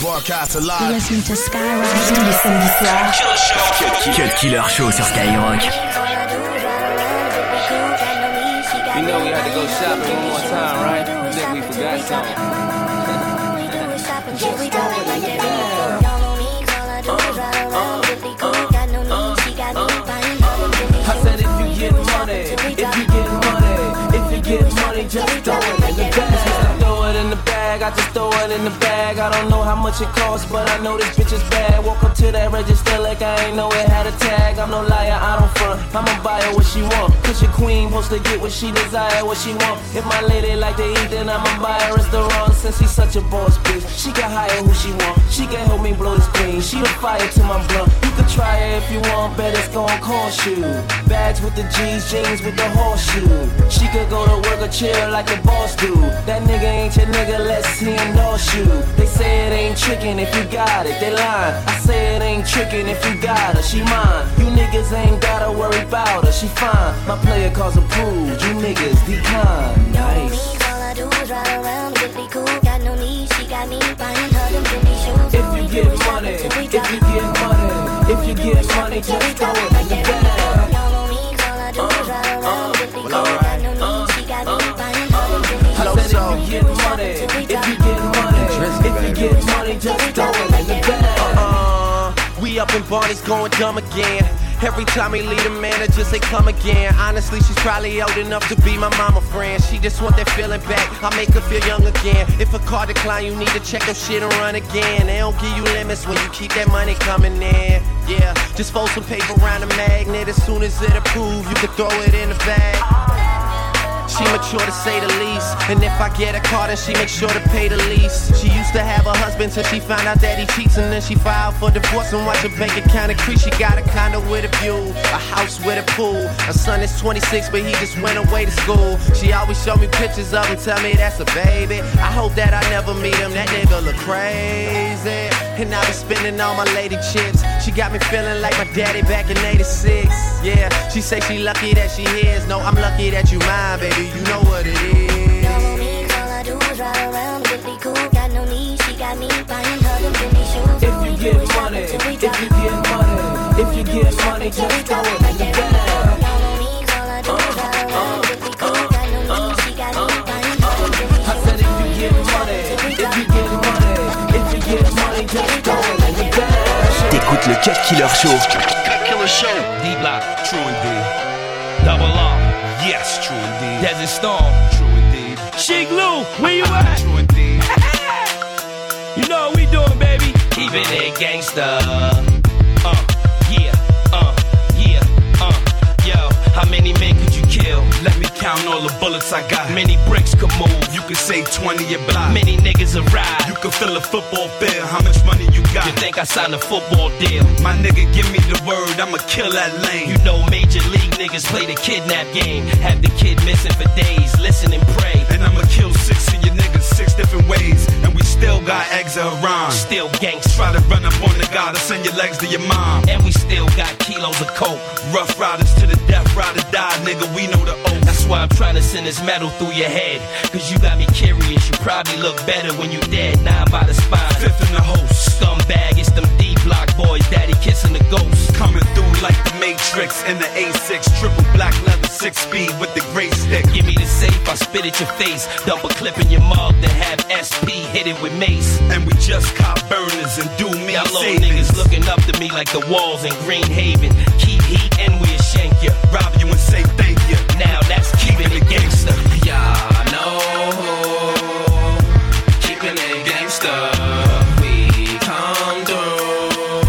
Broadcast live. Listening to Skyrock. Tous les samedis soirs. Cut Killer Show sur Skyrock. You know we had to go shopping one more time, right? I think we forgot something. Just throw it in the bag. I don't know how much it costs, but I know this bitch is bad. Walk up to that register like I ain't know it had a tag. I'm no liar, I don't front. I'ma buy her what she want. Cause your queen supposed to get what she desire, what she want. If my lady like to eat, then I'ma buy her restaurant. Since she's such a boss bitch, she can hire who she want. She can help me blow this green. She the fire to my blunt. You can try it if you want, bet it's gon' cost you. Bags with the G's, jeans with the horseshoe. She could go to work or chill like a boss do. That nigga ain't your nigga, let's see endorse you. They say it ain't trickin' if you got it, they lying. I say it ain't trickin' if you got her, she mine. You niggas ain't gotta worry about her, she fine. My player calls approved, you niggas decline. Nice. All I do is ride around, get me cool, got no need, she got me buying her them Jimmy shoes. If you get money, if you get money, if you get money, just throw it in the bag. Uh, uh, well, alright. Up in Barney's going dumb again. Every time he leave the manager say come again. Honestly, she's probably old enough to be my mama friend. She just want that feeling back. I make her feel young again. If a car decline, you need to check your shit and run again. They don't give you limits when you keep that money coming in. Yeah, just fold some paper around a magnet. As soon as it approve, you can throw it in the bag. Mature to say the least. And if I get a car, then she make sure to pay the lease. She used to have a husband till she found out that he cheats. And then she filed for divorce and watch her bank account increase. She got a condo with a view, a house with a pool. Her son is 26, but he just went away to school. She always show me pictures of him, tell me that's a baby. I hope that I never meet him. That nigga look crazy. And I be spending all my lady chips. She got me feeling like my daddy back in 86. Yeah, she say she lucky that she his. No, I'm lucky that you mine, baby. You know what it is. All I do is ride around, me cool, got no need. She got me buying her them shoes. If you get money, if you get money, if you get money, just throw it in the Killer Show. Killer Show. D Block. True indeed. Double R. Yes, true indeed. Desert Storm. True indeed. Sheek Louch, where you at? True indeed. you know what we doing, baby. Keeping it gangsta. Count all the bullets I got. Many bricks could move. You could say 20 a block. Many niggas arrive. You could fill a football field. How much money you got? You think I signed a football deal? My nigga, give me the word. I'ma kill that lane. You know major league niggas play the kidnap game. Have the kid missing for days. Listen and pray. And I'ma kill six of your niggas six different ways. And we still got eggs of Iran. Still gangs. Try to run up on the guy to send your legs to your mom. And we still got kilos of coke. Rough riders to the death, ride or die, nigga. We know trying to send this metal through your head. Cause you got me curious. You probably look better when you dead. Nine by the spine. Fifth in the host. Scumbag, it's them D block boys. Daddy kissing the ghost. Coming through like the Matrix in the A6. Triple black leather, six speed with the great stick. Give me the safe, I spit at your face. Dump a clip in your mug, then have SP hit it with mace. And we just cop burners and do me Y'all little niggas looking up to me like the walls in Green Haven. Keep heat and shank you. Rob you and say thank you. Now that's keeping it gangster. Y'all know. Keeping it gangster. We come through.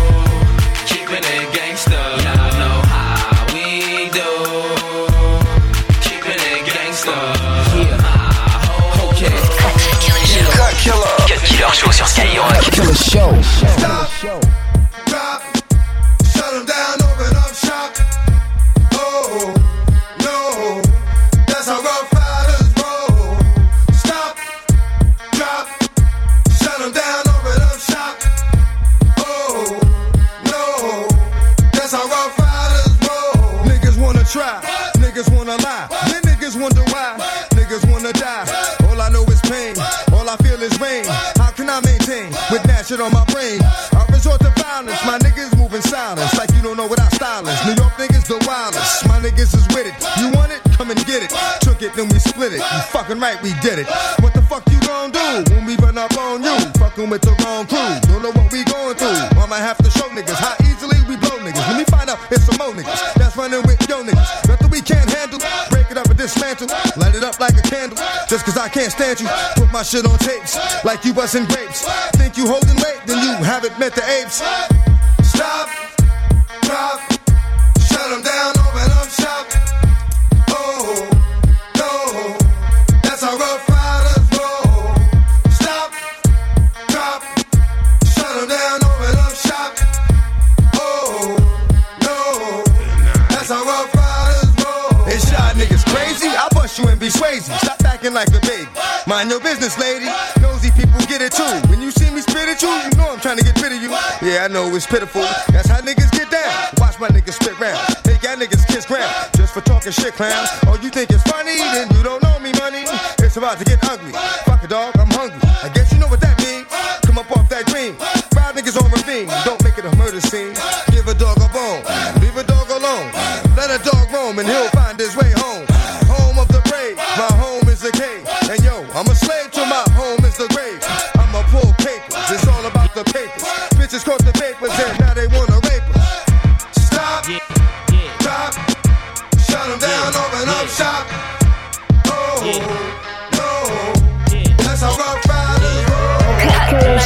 Keeping it gangster. Y'all know how we do. Keeping it gangster. Yeah. Okay. Cut Killer Show sur Skyrock. Killer Show. Stop. I resort to violence, my niggas moving silence, like you don't know what I style. New York niggas the wildest, my niggas is with it. You want it? Come and get it. Took it, then we split it. You fucking right, we did it. What the fuck you gon' do when we run up on you? Fucking with the wrong crew. Don't know what we going through. I'ma have to show niggas how easily we blow niggas. Let me find out it's some more niggas that's running with yo niggas. Nothing we can't handle. Dismantle. Light it up like a candle. Just cause I can't stand you. Put my shit on tapes like you busting grapes. Think you holding weight, then you haven't met the apes. Mind your business, lady. Nosy people get it too. When you see me spit at you, you know I'm trying to get rid of you. Yeah, I know it's pitiful. That's how niggas get down. Watch my niggas spit round. Make y'all niggas kiss ground. Just for talking shit, clown. Oh, you think it's funny? Then you don't know me, money. It's about to get ugly. Fuck a dog, I'm hungry. I guess you know what that means. Come up off that dream. Five niggas on ravine. Don't make it a murder scene. Give a dog a bone. Leave a dog alone. Let a dog roam and he'll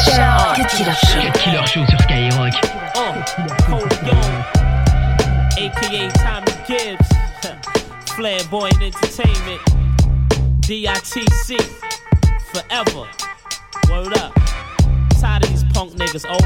Show. Killer Show. Cut Killer Show sur Skyrock. Aka Tommy Gibbs, Flamboyant Entertainment, DITC, forever. Word up. These punk niggas, oh.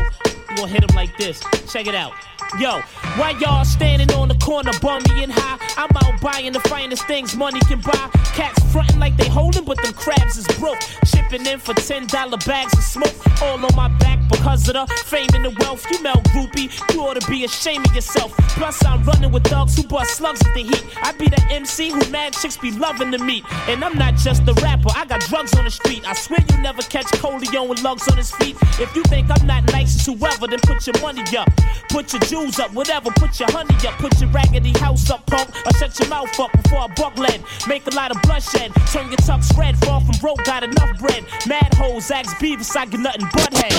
Gonna hit them like this. Check it out. Yo, why y'all standing on the corner, bummy and high? I'm out buying the finest things money can buy. Cats frontin' like they holding, but them crabs is broke. Chipping in for $10 bags of smoke. All on my back because of the fame and the wealth. You melt groupie, you ought to be ashamed of yourself. Plus, I'm running with thugs who bust slugs at the heat. I be the MC who mad chicks be loving to meet. And I'm not just the rapper, I got drugs on the street. I swear you never catch Corleone with lugs on his feet. If you think I'm not nice as whoever, then put your money up. Put your jewels up, whatever, put your honey up. Put your raggedy house up, punk, or shut your mouth up before I buck lead. Make a lot of bloodshed, turn your tux red. Fall from broke, got enough bread. Mad hoes, ask Beavis, I get nothing but head.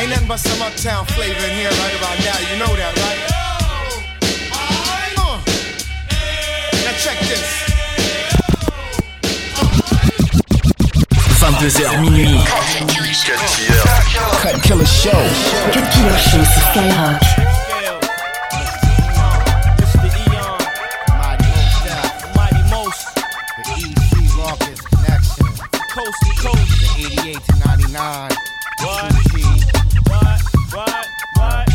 Ain't nothing but some uptown flavor in here right about now. You know that, right? Uh. Now check this. 22h minuit. Cut Killer Show. Cut Killer Show sur Skyrock. Mr. Eon, Mighty Most Def, Mighty Most, the E3 Longest Connection, coast to coast. the 88 to 99. What? G. What? What? What?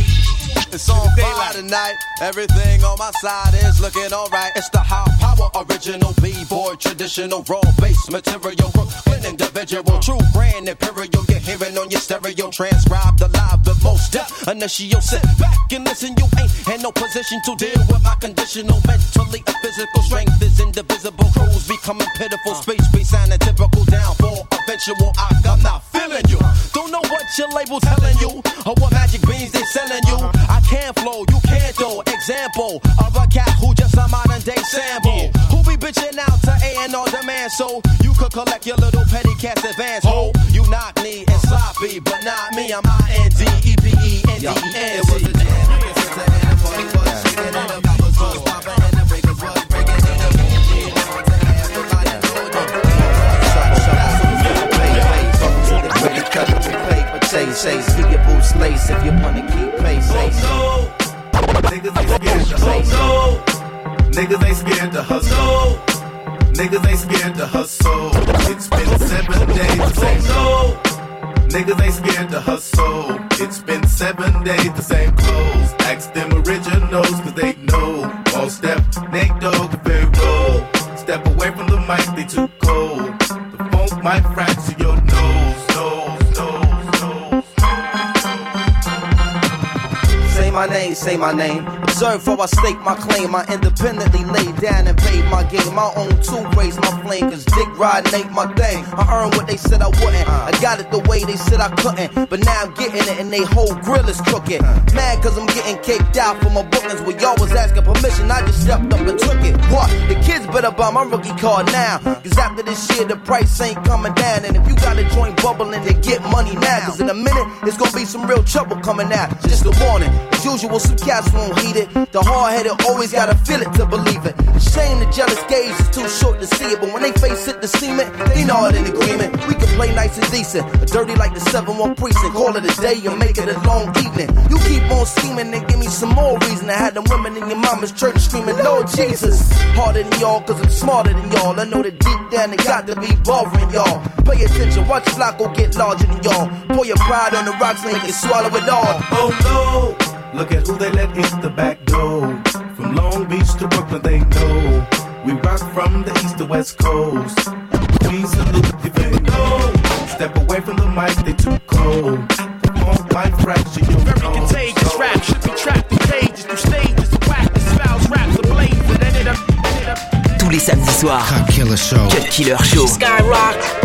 It's on fire tonight. Everything on my side is looking alright. It's the high power original B-boy, traditional raw bass material. Brooklyn individual, true brand imperial. You're hearing on your stereo, transcribed alive the most depth. Initial sit back and listen. You ain't in no position to deal with my conditional mentally and physical strength is indivisible. Crews becoming pitiful. Uh. Space space and a typical downfall. Eventual, I, I'm not feeling you. Don't know what your label telling you or what magic beans they selling you. Uh-huh. I can't flow, you can't though. Example of a cat who just a modern day sample. Who be bitching out to A and R demand so you could collect your little petty cash advance. Ho, you knock sloppy, but not me. I'm I Ask them originals, say my name. Observe for I stake my claim. I independently laid down and paid my game. My own two raise my flame, cause dick riding ain't my thing. I earned what they said I wouldn't. I got it the way they said I couldn't. But now I'm getting it and they whole grill is crooked. Mad cause I'm getting kicked out for my bookings where y'all was asking permission. I just stepped up and took it. What? The kids better buy my rookie card now. Cause after this year, the price ain't coming down. And if you got a joint bubbling, then get money now. Cause in a minute, it's gonna be some real trouble coming out. Just a warning. Usual, some cats won't heed it. The hard headed always gotta feel it to believe it. Shame the jealous gaze is too short to see it. But when they face it, the cement, they know it in agreement. We can play nice and decent. But dirty like the 7 1 precinct. Call it a day and make it a long evening. You keep on scheming and give me some more reason I had them women in your mama's church screaming, Lord Jesus. Harder than y'all, cause I'm smarter than y'all. I know that deep down it got to be bothering y'all. Pay attention, watch Flacco get larger than y'all. Pour your pride on the rocks and you can swallow it all. Oh no, look at who they let in the back door. From Long Beach to Brooklyn, they know. We rock from the east to west coast. We salute if they know. Step away from the mic, they too cold. Perform like fracture, you Very contagious rap should be trapped in cages through stages of practice. Spouts, raps ablaze and ended ended up. Tous les samedis soirs. Cut Killer Show. Cut Killer Show. Skyrock.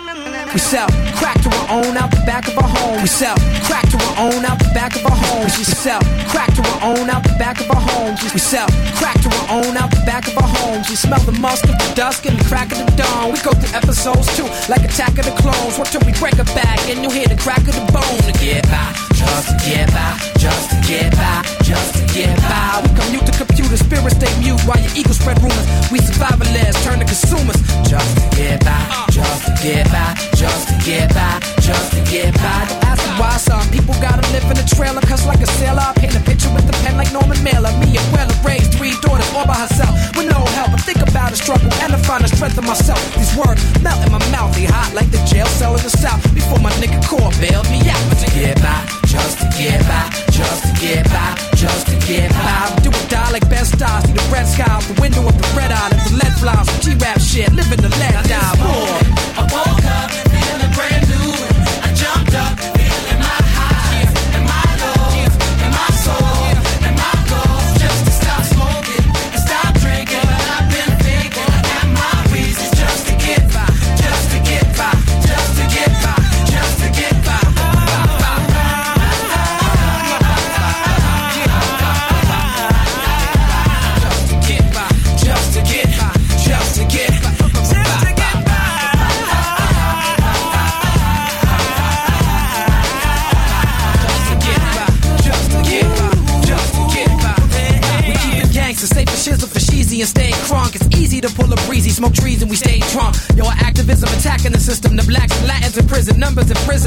We sell crack to our own out the back of our home. We sell crack to our own out the back of our homes. We sell crack to our own out the back of our homes. We sell crack to our own out the back of our homes. We smell the musk of the dusk and the crack of the dawn. We go through episodes too, like Attack of the Clones. What till we break a back and you hear the crack of the bone to get by, just to get by, just to get by, just to get by. We commute computer spirits stay mute while your ego spread rumors. We survivalists turn to consumers, just to get by, just to get by, just to get by, just to get by. Don't ask why some people gotta live in a trailer, cause like a sailor, I paint a picture with a pen like Norman Mailer. Me and well raised three daughters all by herself with no help. I think about the struggle and I find the strength in myself. These words melt in my mouth, they hot like the jail cell in the south. Before my nigga core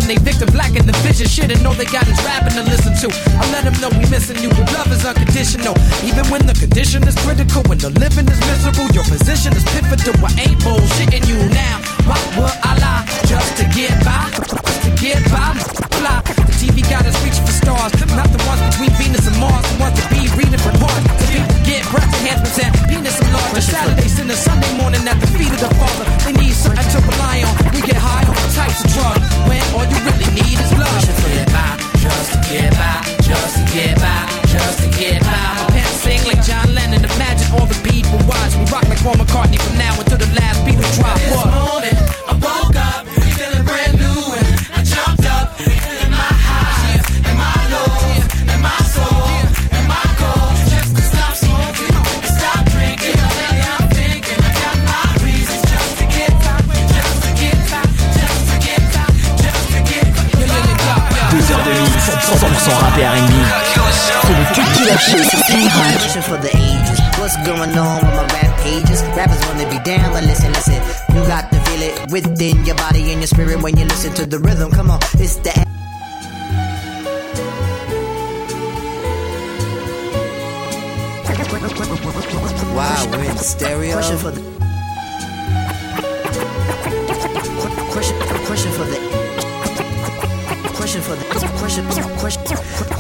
prison. They victim black in the vision. Shit, and know they got us rapping to listen to. I let them know we missing you. The love is unconditional. Even when the condition is critical, when the living is miserable, your position is pivotal. I ain't bullshitting you now. Why would I lie just to get by? Just to get by. Fly. The TV got us reaching for stars, not the ones between Venus and Mars. The ones that be reading reports. The people get breath enhancements and penis enlargement. Saturday, Sunday, Sunday morning at the feet of the Father. They need something to rely on. We get high on all types of drugs get by. My pants sing like John Lennon. Imagine all the people watch me rock like Paul McCartney from now until the last Beatle drop. This Killer Show for the ages. What's going on with my rap pages? Rappers wanna be down, but listen, listen. You got to feel it within your body and your spirit when you listen to the rhythm. Come on, it's the Wow, we're in stereo. Question for the question, question for the question for the question, question,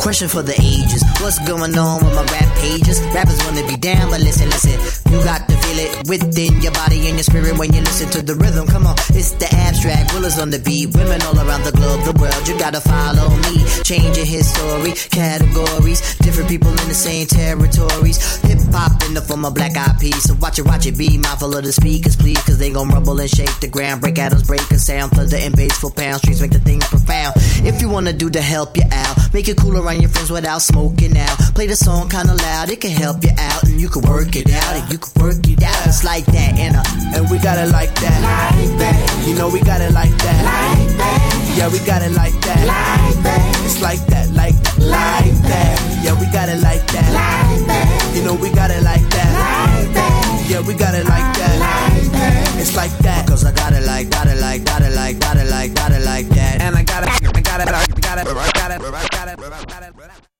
question for the ages. What's going on with my rap pages? Rappers wanna be down, but listen, listen. You got to feel it within your body and your spirit when you listen to the rhythm. Come on, it's the abstract. Willers on the beat. Women all around the globe, the world. You gotta follow me. Changing history, categories. Different people in the same territories. Hip hop in the form of black peas. So watch it, watch it. Be mindful of the speakers, please. Cause they gon' rumble and shake the ground. Break atoms, break a sound. Thunder and bass for pound. Streets make the thing profound. If you wanna do to help you out, make it cool around your friends without smoking out. Play the song kinda loud, it can help you out. And you can work it out, and you can work it out that. It's like that, Anna. And we got it like that. Like that. You know we got it like that. Like that. Yeah, we got it like that. Like that. It's like that, like that, like that. Yeah, we got it like that. Like that. You know we got it like that. Like that. Yeah, we got it like that. Like that. It's like that. Cause I got it like, got it like, got it like, got it like, got it like that. And I got it, I got it, I got it, I got it, I got it, I got it.